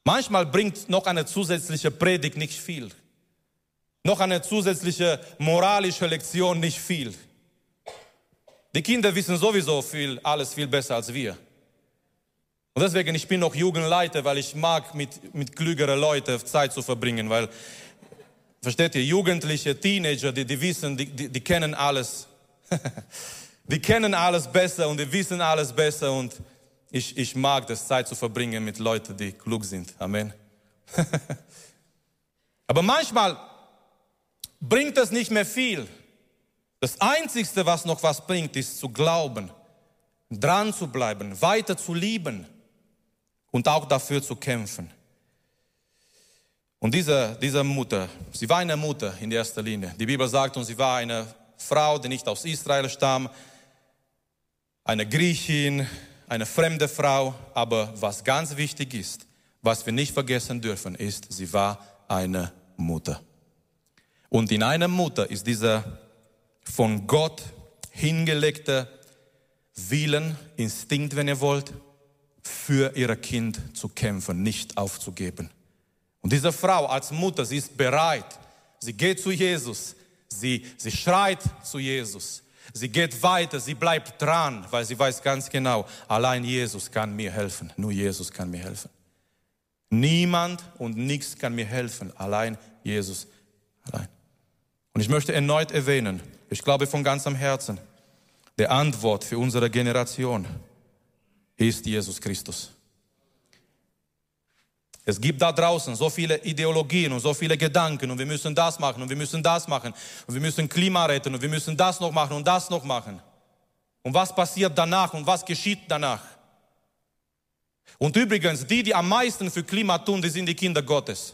Manchmal bringt noch eine zusätzliche Predigt nicht viel. Noch eine zusätzliche moralische Lektion nicht viel. Die Kinder wissen sowieso viel, alles viel besser als wir. Und deswegen, ich bin noch Jugendleiter, weil ich mag, mit, mit klügeren Leuten Zeit zu verbringen, weil, versteht ihr, Jugendliche, Teenager, die, die wissen, die, die, die kennen alles. Die kennen alles besser und die wissen alles besser und ich, ich mag das, Zeit zu verbringen mit Leuten, die klug sind. Amen. Aber manchmal bringt das nicht mehr viel. Das Einzige, was noch was bringt, ist zu glauben, dran zu bleiben, weiter zu lieben und auch dafür zu kämpfen. Und diese, diese Mutter, sie war eine Mutter in erster Linie. Die Bibel sagt, und sie war eine Frau, die nicht aus Israel stammt, eine Griechin, eine fremde Frau. Aber was ganz wichtig ist, was wir nicht vergessen dürfen, ist, sie war eine Mutter. Und in einer Mutter ist dieser von Gott hingelegte Willen, Instinkt, wenn ihr wollt, für ihr Kind zu kämpfen, nicht aufzugeben. Und diese Frau als Mutter, sie ist bereit. Sie geht zu Jesus. Sie, sie schreit zu Jesus. Sie geht weiter, sie bleibt dran, weil sie weiß ganz genau, allein Jesus kann mir helfen. Nur Jesus kann mir helfen. Niemand und nichts kann mir helfen, allein Jesus allein. Und ich möchte erneut erwähnen, ich glaube von ganzem Herzen, der Antwort für unsere Generation ist Jesus Christus. Es gibt da draußen so viele Ideologien und so viele Gedanken und wir müssen das machen und wir müssen das machen und wir müssen Klima retten und wir müssen das noch machen und das noch machen. Und was passiert danach und was geschieht danach? Und übrigens, die, die am meisten für Klima tun, die sind die Kinder Gottes.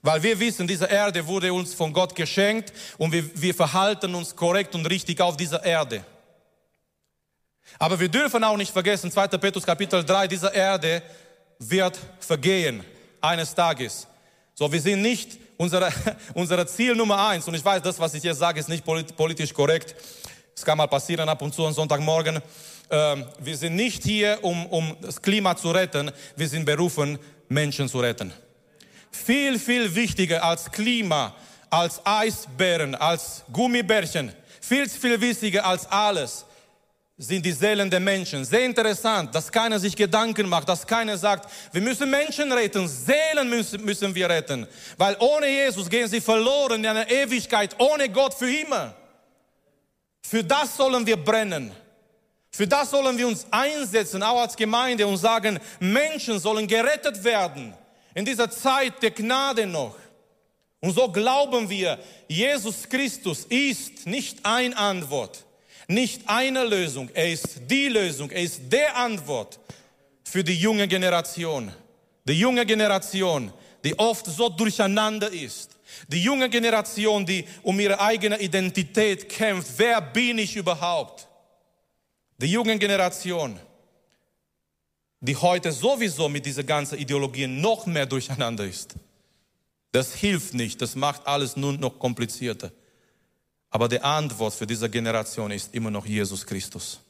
Weil wir wissen, diese Erde wurde uns von Gott geschenkt und wir, wir verhalten uns korrekt und richtig auf dieser Erde. Aber wir dürfen auch nicht vergessen, 2. Petrus Kapitel 3, diese Erde wird vergehen eines Tages. So, wir sind nicht unsere, unsere Ziel Nummer eins. Und ich weiß, das, was ich jetzt sage, ist nicht politisch korrekt. Es kann mal passieren ab und zu am Sonntagmorgen. Ähm, wir sind nicht hier, um, um das Klima zu retten. Wir sind berufen, Menschen zu retten. Viel, viel wichtiger als Klima, als Eisbären, als Gummibärchen. Viel, viel wichtiger als alles sind die Seelen der Menschen. Sehr interessant, dass keiner sich Gedanken macht, dass keiner sagt, wir müssen Menschen retten, Seelen müssen, müssen wir retten. Weil ohne Jesus gehen sie verloren in einer Ewigkeit, ohne Gott für immer. Für das sollen wir brennen. Für das sollen wir uns einsetzen, auch als Gemeinde und sagen, Menschen sollen gerettet werden. In dieser Zeit der Gnade noch. Und so glauben wir, Jesus Christus ist nicht ein Antwort nicht eine Lösung, er ist die Lösung, er ist der Antwort für die junge Generation. Die junge Generation, die oft so durcheinander ist. Die junge Generation, die um ihre eigene Identität kämpft. Wer bin ich überhaupt? Die junge Generation, die heute sowieso mit dieser ganzen Ideologie noch mehr durcheinander ist. Das hilft nicht, das macht alles nur noch komplizierter. Aber die Antwort für diese Generation ist immer noch Jesus Christus.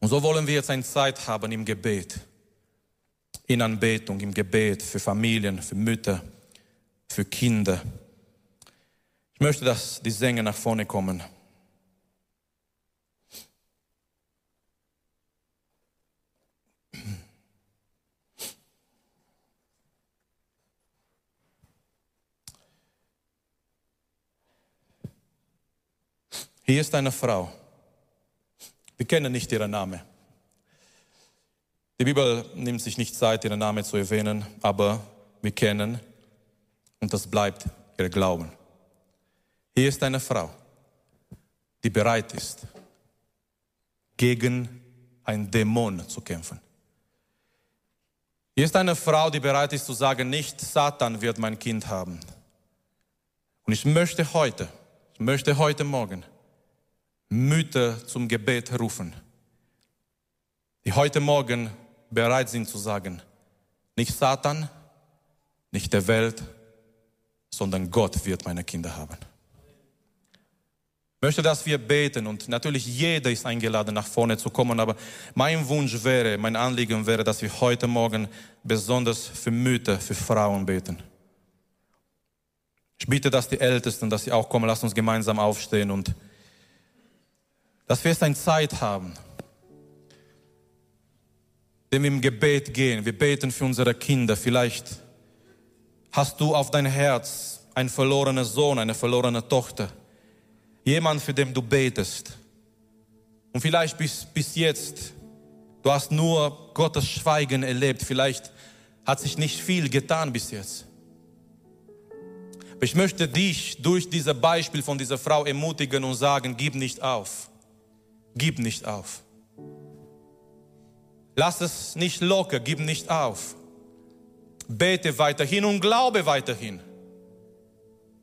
Und so wollen wir jetzt eine Zeit haben im Gebet, in Anbetung, im Gebet für Familien, für Mütter, für Kinder. Ich möchte, dass die Sänger nach vorne kommen. Hier ist eine Frau. Wir kennen nicht ihren Namen. Die Bibel nimmt sich nicht Zeit, ihren Namen zu erwähnen, aber wir kennen und das bleibt ihr Glauben. Hier ist eine Frau, die bereit ist, gegen einen Dämon zu kämpfen. Hier ist eine Frau, die bereit ist zu sagen, nicht Satan wird mein Kind haben. Und ich möchte heute, ich möchte heute Morgen Mütter zum Gebet rufen, die heute Morgen bereit sind zu sagen, nicht Satan, nicht der Welt, sondern Gott wird meine Kinder haben. Ich möchte, dass wir beten und natürlich jeder ist eingeladen, nach vorne zu kommen, aber mein Wunsch wäre, mein Anliegen wäre, dass wir heute Morgen besonders für Mütter, für Frauen beten. Ich bitte, dass die Ältesten, dass sie auch kommen, lass uns gemeinsam aufstehen und dass wir jetzt eine Zeit haben, wenn wir im Gebet gehen, wir beten für unsere Kinder. Vielleicht hast du auf dein Herz einen verlorenen Sohn, eine verlorene Tochter, jemand, für den du betest. Und vielleicht bis, bis jetzt, du hast nur Gottes Schweigen erlebt, vielleicht hat sich nicht viel getan bis jetzt. Ich möchte dich durch dieses Beispiel von dieser Frau ermutigen und sagen, gib nicht auf. Gib nicht auf. Lass es nicht locker, gib nicht auf. Bete weiterhin und glaube weiterhin.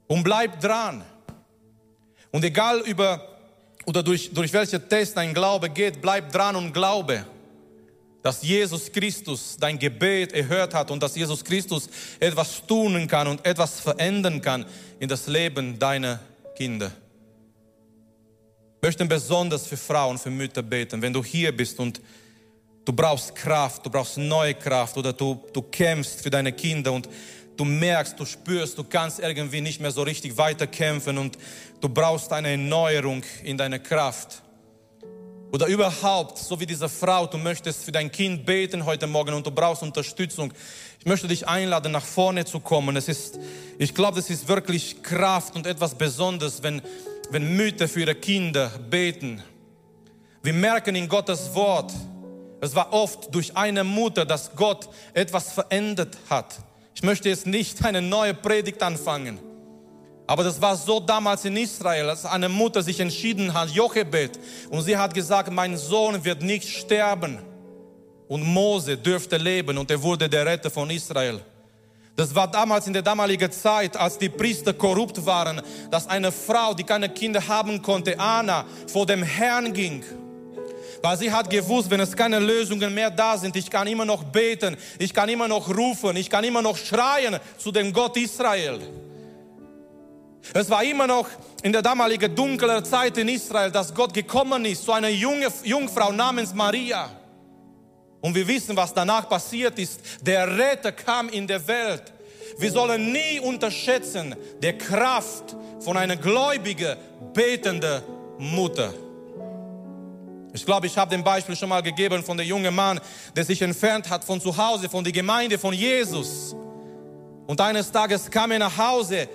Und bleib dran. Und egal über oder durch, durch welche Test dein Glaube geht, bleib dran und glaube, dass Jesus Christus dein Gebet erhört hat und dass Jesus Christus etwas tun kann und etwas verändern kann in das Leben deiner Kinder möchten besonders für Frauen, für Mütter beten. Wenn du hier bist und du brauchst Kraft, du brauchst neue Kraft oder du, du kämpfst für deine Kinder und du merkst, du spürst, du kannst irgendwie nicht mehr so richtig weiterkämpfen und du brauchst eine Erneuerung in deiner Kraft. Oder überhaupt, so wie diese Frau, du möchtest für dein Kind beten heute Morgen und du brauchst Unterstützung. Ich möchte dich einladen, nach vorne zu kommen. Es ist, ich glaube, das ist wirklich Kraft und etwas Besonderes, wenn wenn Mütter für ihre Kinder beten. Wir merken in Gottes Wort, es war oft durch eine Mutter, dass Gott etwas verändert hat. Ich möchte jetzt nicht eine neue Predigt anfangen. Aber das war so damals in Israel, als eine Mutter sich entschieden hat, Jochebed, und sie hat gesagt, mein Sohn wird nicht sterben. Und Mose dürfte leben und er wurde der Retter von Israel. Das war damals in der damaligen Zeit, als die Priester korrupt waren, dass eine Frau, die keine Kinder haben konnte, Anna, vor dem Herrn ging. Weil sie hat gewusst, wenn es keine Lösungen mehr da sind, ich kann immer noch beten, ich kann immer noch rufen, ich kann immer noch schreien zu dem Gott Israel. Es war immer noch in der damaligen dunklen Zeit in Israel, dass Gott gekommen ist zu einer Jungfrau namens Maria. Und wir wissen, was danach passiert ist. Der Retter kam in der Welt. Wir sollen nie unterschätzen der Kraft von einer gläubigen, betenden Mutter. Ich glaube, ich habe den Beispiel schon mal gegeben von der jungen Mann, der sich entfernt hat von zu Hause, von der Gemeinde von Jesus. Und eines Tages kam er nach Hause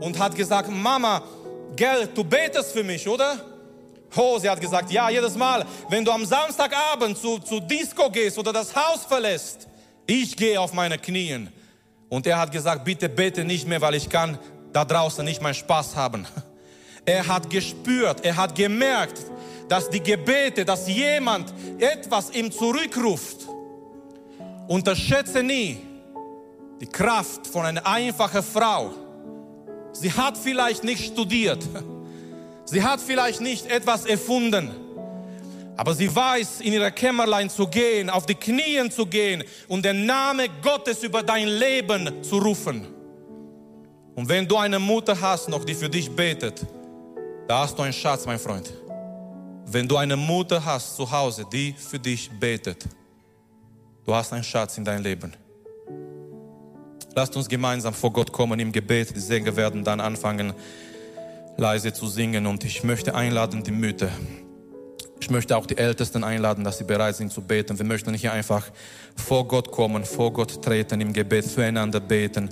und hat gesagt, Mama, gell, du betest für mich, oder? Oh, sie hat gesagt, ja, jedes Mal, wenn du am Samstagabend zu, zu Disco gehst oder das Haus verlässt, ich gehe auf meine Knien. Und er hat gesagt, bitte bete nicht mehr, weil ich kann da draußen nicht meinen Spaß haben. Er hat gespürt, er hat gemerkt, dass die Gebete, dass jemand etwas ihm zurückruft. Unterschätze nie die Kraft von einer einfachen Frau. Sie hat vielleicht nicht studiert. Sie hat vielleicht nicht etwas erfunden. Aber sie weiß, in ihrer Kämmerlein zu gehen, auf die Knien zu gehen und den Namen Gottes über dein Leben zu rufen. Und wenn du eine Mutter hast noch, die für dich betet, da hast du einen Schatz, mein Freund. Wenn du eine Mutter hast zu Hause, die für dich betet, du hast einen Schatz in deinem Leben. Lasst uns gemeinsam vor Gott kommen im Gebet. Die Sänger werden dann anfangen, leise zu singen. Und ich möchte einladen, die Mütter. Ich möchte auch die Ältesten einladen, dass sie bereit sind zu beten. Wir möchten hier einfach vor Gott kommen, vor Gott treten, im Gebet füreinander beten,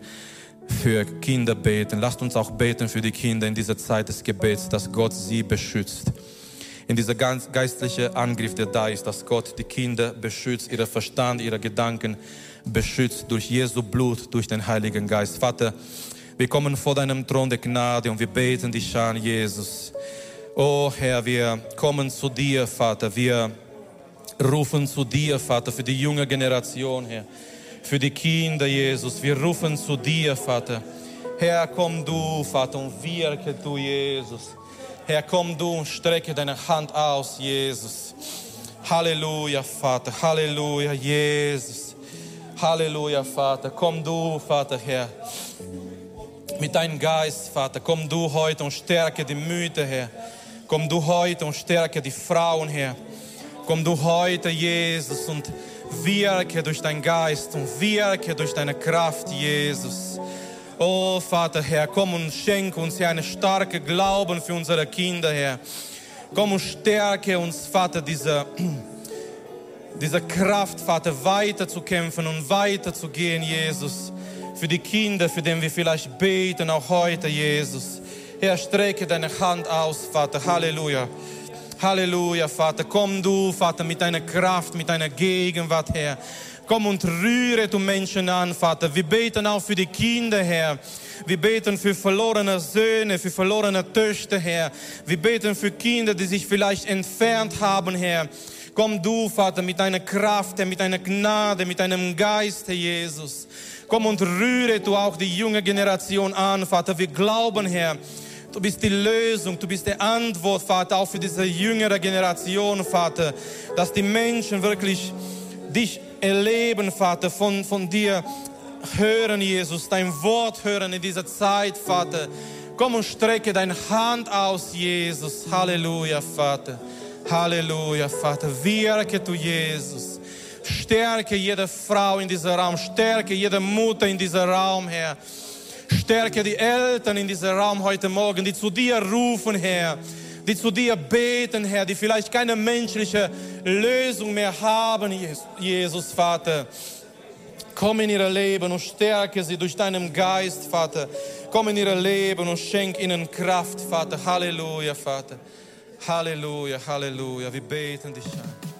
für Kinder beten. Lasst uns auch beten für die Kinder in dieser Zeit des Gebets, dass Gott sie beschützt. In dieser ganz geistliche Angriff, der da ist, dass Gott die Kinder beschützt, ihre Verstand, ihre Gedanken beschützt durch Jesu Blut, durch den Heiligen Geist. Vater, wir kommen vor deinem Thron der Gnade und wir beten dich an, Jesus. Oh Herr, wir kommen zu dir, Vater. Wir rufen zu dir, Vater, für die junge Generation, Herr. Für die Kinder, Jesus. Wir rufen zu dir, Vater. Herr, komm du, Vater, und wirke du, Jesus. Herr, komm du und strecke deine Hand aus, Jesus. Halleluja, Vater. Halleluja, Jesus. Halleluja, Vater. Komm du, Vater, Herr. Mit deinem Geist, Vater. Komm du heute und stärke die Mütter, Herr. Komm du heute und stärke die Frauen, Herr. Komm du heute, Jesus, und wirke durch deinen Geist und wirke durch deine Kraft, Jesus. Oh Vater, Herr, komm und schenk uns, Herr, eine starke Glauben für unsere Kinder, Herr. Komm und stärke uns, Vater, diese, diese Kraft, Vater, weiter zu kämpfen und weiter zu gehen, Jesus. Für die Kinder, für die wir vielleicht beten, auch heute, Jesus. Herr, strecke deine Hand aus, Vater. Halleluja. Halleluja, Vater. Komm du, Vater, mit deiner Kraft, mit deiner Gegenwart, Herr. Komm und rühre du Menschen an, Vater. Wir beten auch für die Kinder, Herr. Wir beten für verlorene Söhne, für verlorene Töchter, Herr. Wir beten für Kinder, die sich vielleicht entfernt haben, Herr. Komm du, Vater, mit deiner Kraft, Herr, mit deiner Gnade, mit deinem Geist, Herr Jesus. Komm und rühre du auch die junge Generation an, Vater. Wir glauben, Herr, Du bist die Lösung, du bist die Antwort, Vater, auch für diese jüngere Generation, Vater, dass die Menschen wirklich dich erleben, Vater, von, von dir hören, Jesus, dein Wort hören in dieser Zeit, Vater. Komm und strecke deine Hand aus, Jesus. Halleluja, Vater. Halleluja, Vater. Wirke du, Jesus. Stärke jede Frau in diesem Raum. Stärke jede Mutter in diesem Raum, Herr. Stärke die Eltern in diesem Raum heute Morgen, die zu dir rufen, Herr. Die zu dir beten, Herr, die vielleicht keine menschliche Lösung mehr haben, Jesus, Vater. Komm in ihr Leben und stärke sie durch deinen Geist, Vater. Komm in ihr Leben und schenk ihnen Kraft, Vater. Halleluja, Vater. Halleluja, Halleluja. Wir beten dich an.